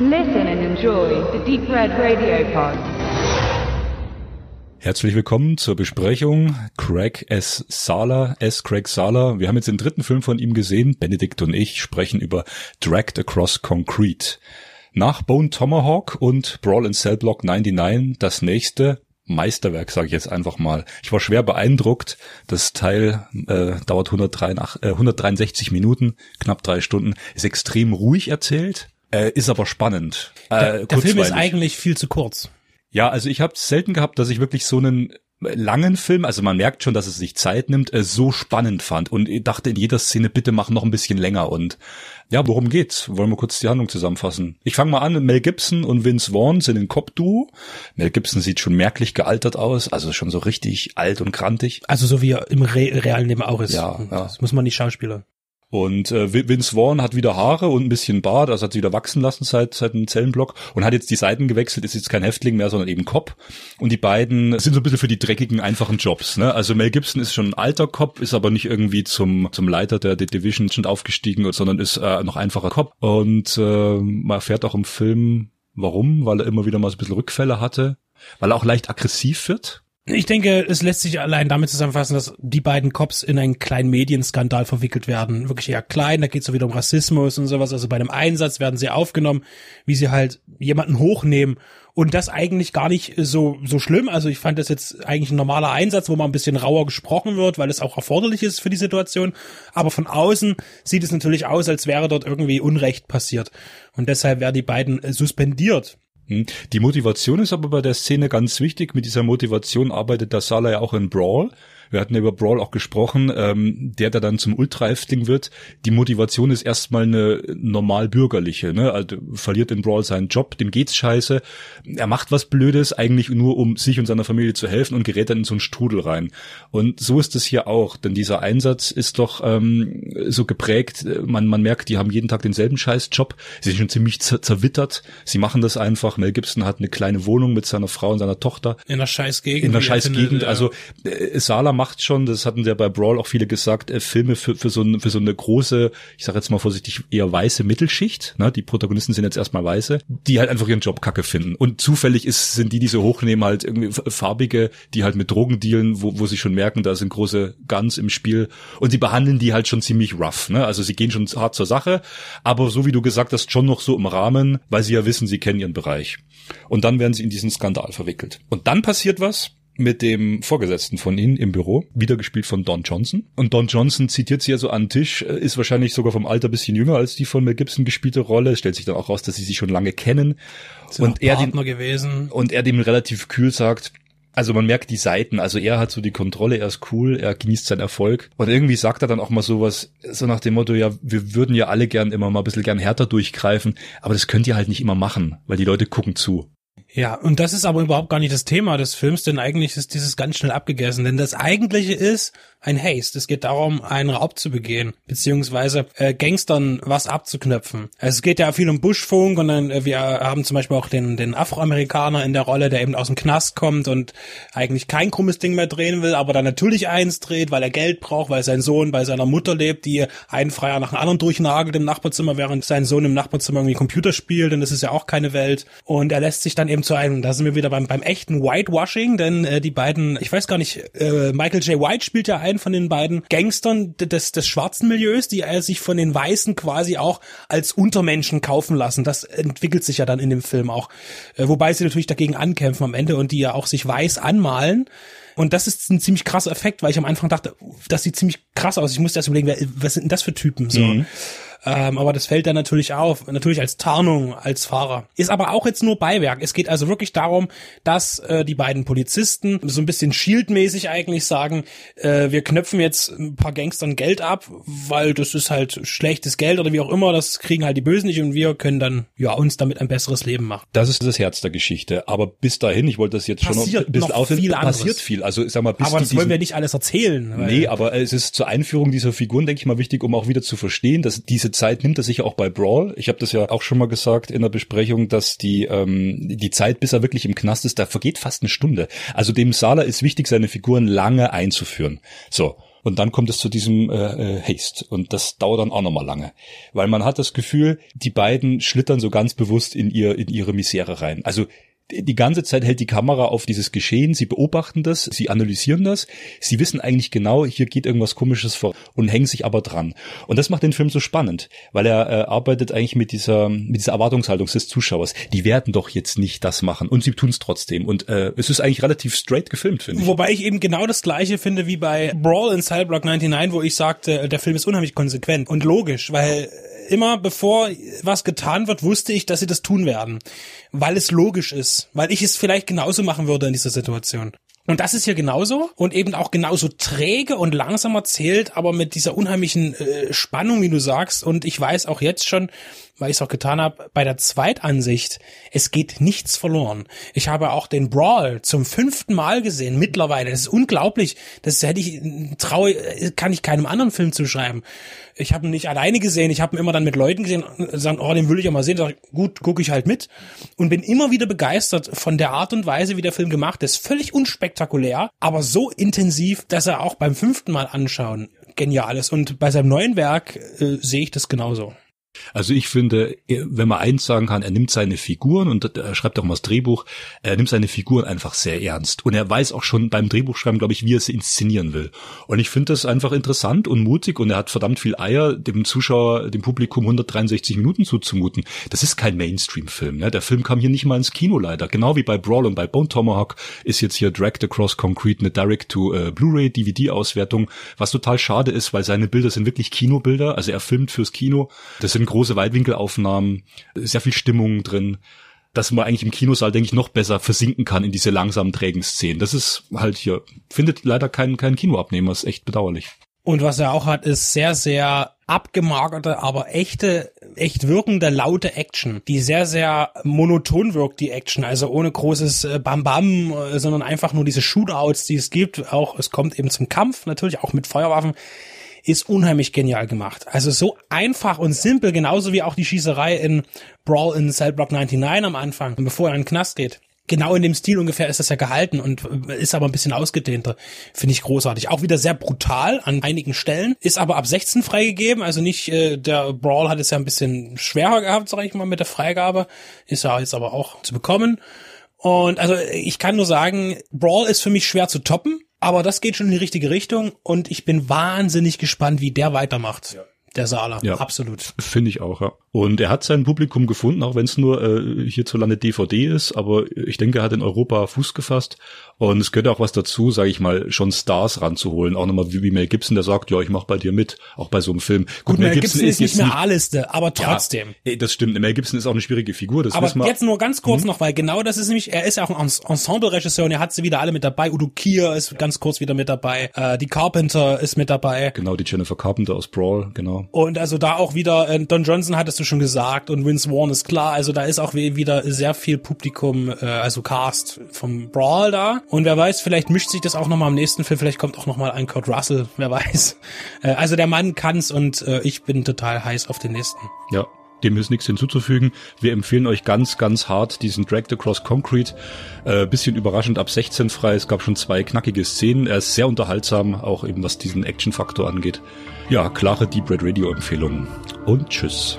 Listen and enjoy the Deep Red Radio Pod. Herzlich willkommen zur Besprechung Craig S. Sala, S. Craig Sala. Wir haben jetzt den dritten Film von ihm gesehen. Benedikt und ich sprechen über Dragged Across Concrete. Nach Bone Tomahawk und Brawl in Cell Block 99 das nächste Meisterwerk, sage ich jetzt einfach mal. Ich war schwer beeindruckt. Das Teil äh, dauert 163, äh, 163 Minuten, knapp drei Stunden, ist extrem ruhig erzählt, äh, ist aber spannend. Äh, der, der Film ist eigentlich viel zu kurz. Ja, also ich habe selten gehabt, dass ich wirklich so einen langen Film, also man merkt schon, dass es sich Zeit nimmt, äh, so spannend fand und ich dachte in jeder Szene, bitte mach noch ein bisschen länger und ja, worum geht's? Wollen wir kurz die Handlung zusammenfassen? Ich fange mal an, Mel Gibson und Vince Vaughn sind ein Cop-Duo. Mel Gibson sieht schon merklich gealtert aus, also schon so richtig alt und krantig. Also so wie er im Re realen Leben auch ist. Ja, ja. Das muss man nicht Schauspieler. Und äh, Vince Vaughn hat wieder Haare und ein bisschen Bart, also hat sie wieder wachsen lassen seit seit dem Zellenblock und hat jetzt die Seiten gewechselt, ist jetzt kein Häftling mehr, sondern eben Cop. Und die beiden sind so ein bisschen für die dreckigen, einfachen Jobs. Ne? Also Mel Gibson ist schon ein alter Cop, ist aber nicht irgendwie zum zum Leiter der, der Division schon aufgestiegen, sondern ist äh, noch einfacher Cop. Und äh, man erfährt auch im Film, warum, weil er immer wieder mal so ein bisschen Rückfälle hatte, weil er auch leicht aggressiv wird ich denke, es lässt sich allein damit zusammenfassen, dass die beiden Cops in einen kleinen Medienskandal verwickelt werden. Wirklich eher klein, da geht es so wieder um Rassismus und sowas. Also bei einem Einsatz werden sie aufgenommen, wie sie halt jemanden hochnehmen. Und das eigentlich gar nicht so, so schlimm. Also ich fand das jetzt eigentlich ein normaler Einsatz, wo man ein bisschen rauer gesprochen wird, weil es auch erforderlich ist für die Situation. Aber von außen sieht es natürlich aus, als wäre dort irgendwie Unrecht passiert. Und deshalb werden die beiden suspendiert. Hm. Die Motivation ist aber bei der Szene ganz wichtig. Mit dieser Motivation arbeitet der Sala ja auch in Brawl wir hatten ja über Brawl auch gesprochen, ähm, der da dann zum Ultra-Häftling wird. Die Motivation ist erstmal eine normal bürgerliche, ne? Also verliert in Brawl seinen Job, dem geht's scheiße. Er macht was Blödes, eigentlich nur um sich und seiner Familie zu helfen und gerät dann in so einen Strudel rein. Und so ist es hier auch, denn dieser Einsatz ist doch ähm, so geprägt, man, man merkt, die haben jeden Tag denselben Scheißjob, sie sind schon ziemlich zer zerwittert, sie machen das einfach. Mel Gibson hat eine kleine Wohnung mit seiner Frau und seiner Tochter. In einer Scheißgegend. In einer Scheißgegend. Ja. Also äh, Sala macht schon, das hatten ja bei Brawl auch viele gesagt, äh, Filme für, für, so ein, für so eine große, ich sage jetzt mal vorsichtig, eher weiße Mittelschicht. Ne? Die Protagonisten sind jetzt erstmal weiße, die halt einfach ihren Job kacke finden. Und zufällig ist, sind die, die so hochnehmen, halt irgendwie farbige, die halt mit Drogen dealen, wo, wo sie schon merken, da sind große Guns im Spiel. Und sie behandeln die halt schon ziemlich rough. Ne? Also sie gehen schon hart zur Sache, aber so wie du gesagt hast, schon noch so im Rahmen, weil sie ja wissen, sie kennen ihren Bereich. Und dann werden sie in diesen Skandal verwickelt. Und dann passiert was, mit dem Vorgesetzten von ihnen im Büro, wieder gespielt von Don Johnson. Und Don Johnson zitiert sie also an den Tisch, äh, ist wahrscheinlich sogar vom Alter bisschen jünger als die von Mel Gibson gespielte Rolle. stellt sich dann auch raus, dass sie sich schon lange kennen. und er, dem, gewesen. und er dem relativ kühl sagt, also man merkt die Seiten, also er hat so die Kontrolle, er ist cool, er genießt seinen Erfolg. Und irgendwie sagt er dann auch mal sowas, so nach dem Motto, ja, wir würden ja alle gern immer mal ein bisschen gern härter durchgreifen, aber das könnt ihr halt nicht immer machen, weil die Leute gucken zu. Ja, und das ist aber überhaupt gar nicht das Thema des Films, denn eigentlich ist dieses ganz schnell abgegessen. Denn das Eigentliche ist ein Haste. Es geht darum, einen Raub zu begehen, beziehungsweise äh, Gangstern was abzuknöpfen. Also es geht ja viel um Buschfunk und dann, äh, wir haben zum Beispiel auch den, den Afroamerikaner in der Rolle, der eben aus dem Knast kommt und eigentlich kein krummes Ding mehr drehen will, aber dann natürlich eins dreht, weil er Geld braucht, weil sein Sohn bei seiner Mutter lebt, die einen Freier nach dem anderen durchnagelt im Nachbarzimmer, während sein Sohn im Nachbarzimmer irgendwie Computer spielt und das ist ja auch keine Welt. Und er lässt sich dann eben zu einem, da sind wir wieder beim, beim echten Whitewashing, denn äh, die beiden, ich weiß gar nicht, äh, Michael J. White spielt ja einen von den beiden Gangstern des, des schwarzen Milieus, die er sich von den Weißen quasi auch als Untermenschen kaufen lassen. Das entwickelt sich ja dann in dem Film auch. Äh, wobei sie natürlich dagegen ankämpfen am Ende und die ja auch sich weiß anmalen. Und das ist ein ziemlich krasser Effekt, weil ich am Anfang dachte, das sieht ziemlich krass aus. Ich musste erst überlegen, was sind denn das für Typen? So. Mhm. Ähm, aber das fällt dann natürlich auf, natürlich als Tarnung als Fahrer. Ist aber auch jetzt nur Beiwerk. Es geht also wirklich darum, dass äh, die beiden Polizisten so ein bisschen shieldmäßig eigentlich sagen, äh, wir knöpfen jetzt ein paar Gangstern Geld ab, weil das ist halt schlechtes Geld oder wie auch immer, das kriegen halt die Bösen nicht und wir können dann ja uns damit ein besseres Leben machen. Das ist das Herz der Geschichte. Aber bis dahin, ich wollte das jetzt passiert schon noch ein bisschen noch viel passiert viel. Also ich sag mal, bis aber das wollen wir nicht alles erzählen. Nee, aber es ist zur Einführung dieser Figuren, denke ich mal, wichtig, um auch wieder zu verstehen, dass diese Zeit nimmt er sich auch bei Brawl. Ich habe das ja auch schon mal gesagt in der Besprechung, dass die ähm, die Zeit, bis er wirklich im Knast ist, da vergeht fast eine Stunde. Also dem Sala ist wichtig, seine Figuren lange einzuführen. So. Und dann kommt es zu diesem äh, äh, Haste. Und das dauert dann auch nochmal lange. Weil man hat das Gefühl, die beiden schlittern so ganz bewusst in ihr, in ihre Misere rein. Also die ganze Zeit hält die Kamera auf dieses Geschehen, sie beobachten das, sie analysieren das, sie wissen eigentlich genau, hier geht irgendwas komisches vor und hängen sich aber dran. Und das macht den Film so spannend, weil er äh, arbeitet eigentlich mit dieser mit dieser Erwartungshaltung des Zuschauers. Die werden doch jetzt nicht das machen und sie tun es trotzdem und äh, es ist eigentlich relativ straight gefilmt, finde ich. Wobei ich eben genau das gleiche finde wie bei Brawl in Cellblock 99, wo ich sagte, der Film ist unheimlich konsequent und logisch, weil immer bevor was getan wird, wusste ich, dass sie das tun werden, weil es logisch ist, weil ich es vielleicht genauso machen würde in dieser Situation. Und das ist hier genauso und eben auch genauso träge und langsam erzählt, aber mit dieser unheimlichen äh, Spannung, wie du sagst. Und ich weiß auch jetzt schon, weil ich es auch getan habe, bei der Zweitansicht, es geht nichts verloren. Ich habe auch den Brawl zum fünften Mal gesehen, mittlerweile. Das ist unglaublich. Das hätte ich, traue, kann ich keinem anderen Film zuschreiben. Ich habe ihn nicht alleine gesehen, ich habe ihn immer dann mit Leuten gesehen und sagen, oh, den will ich ja mal sehen. Sag, gut, gucke ich halt mit. Und bin immer wieder begeistert von der Art und Weise, wie der Film gemacht ist. Völlig unspektakulär, aber so intensiv, dass er auch beim fünften Mal anschauen genial ist. Und bei seinem neuen Werk äh, sehe ich das genauso. Also ich finde, wenn man eins sagen kann, er nimmt seine Figuren und er schreibt auch mal das Drehbuch, er nimmt seine Figuren einfach sehr ernst. Und er weiß auch schon beim Drehbuchschreiben, glaube ich, wie er sie inszenieren will. Und ich finde das einfach interessant und mutig und er hat verdammt viel Eier, dem Zuschauer, dem Publikum 163 Minuten zuzumuten. Das ist kein Mainstream-Film. Ne? Der Film kam hier nicht mal ins Kino leider. Genau wie bei Brawl und bei Bone Tomahawk ist jetzt hier Dragged Across Concrete eine Direct-to-Blu-ray DVD-Auswertung, was total schade ist, weil seine Bilder sind wirklich Kinobilder. Also er filmt fürs Kino. Das sind große Weitwinkelaufnahmen, sehr viel Stimmung drin, dass man eigentlich im Kinosaal, denke ich, noch besser versinken kann in diese langsamen, trägen Szenen. Das ist halt hier, findet leider kein, kein Kinoabnehmer, ist echt bedauerlich. Und was er auch hat, ist sehr, sehr abgemagerte, aber echte, echt wirkende, laute Action, die sehr, sehr monoton wirkt, die Action, also ohne großes äh, Bam-Bam, äh, sondern einfach nur diese Shootouts, die es gibt. Auch, es kommt eben zum Kampf, natürlich auch mit Feuerwaffen ist unheimlich genial gemacht. Also so einfach und simpel, genauso wie auch die Schießerei in Brawl in Cell Block 99 am Anfang, bevor er in den Knast geht. Genau in dem Stil ungefähr ist das ja gehalten und ist aber ein bisschen ausgedehnter. Finde ich großartig. Auch wieder sehr brutal an einigen Stellen. Ist aber ab 16 freigegeben. Also nicht, äh, der Brawl hat es ja ein bisschen schwerer gehabt, sag ich mal, mit der Freigabe. Ist ja jetzt aber auch zu bekommen. Und also ich kann nur sagen, Brawl ist für mich schwer zu toppen. Aber das geht schon in die richtige Richtung und ich bin wahnsinnig gespannt, wie der weitermacht. Ja. Der Saarler, ja, absolut. Finde ich auch, ja. Und er hat sein Publikum gefunden, auch wenn es nur äh, hierzulande DVD ist, aber ich denke, er hat in Europa Fuß gefasst. Und es gehört auch was dazu, sage ich mal, schon Stars ranzuholen. Auch nochmal wie, wie Mel Gibson, der sagt, ja, ich mach bei dir mit, auch bei so einem Film. Gut, Gut Mel, Mel Gibson, Gibson, ist nicht mehr A-Liste, aber trotzdem. Ja, das stimmt. Mel Gibson ist auch eine schwierige Figur. Das aber jetzt nur ganz kurz hm? noch, weil genau das ist nämlich, er ist ja auch ein Ensemble-Regisseur und er hat sie wieder alle mit dabei. Udo Kier ist ganz kurz wieder mit dabei. Äh, die Carpenter ist mit dabei. Genau, die Jennifer Carpenter aus Brawl, genau. Und also da auch wieder, äh, Don Johnson hattest du schon gesagt und Vince Vaughn ist klar. Also da ist auch wieder sehr viel Publikum, äh, also Cast vom Brawl da. Und wer weiß, vielleicht mischt sich das auch nochmal im nächsten Film. Vielleicht kommt auch nochmal ein Kurt Russell, wer weiß. Äh, also der Mann kann's und äh, ich bin total heiß auf den nächsten. Ja, dem ist nichts hinzuzufügen. Wir empfehlen euch ganz, ganz hart diesen Dragged Across Concrete. Äh, bisschen überraschend ab 16 frei. Es gab schon zwei knackige Szenen. Er ist sehr unterhaltsam, auch eben was diesen Action-Faktor angeht. Ja, klare Deep Red Radio Empfehlungen. Und tschüss.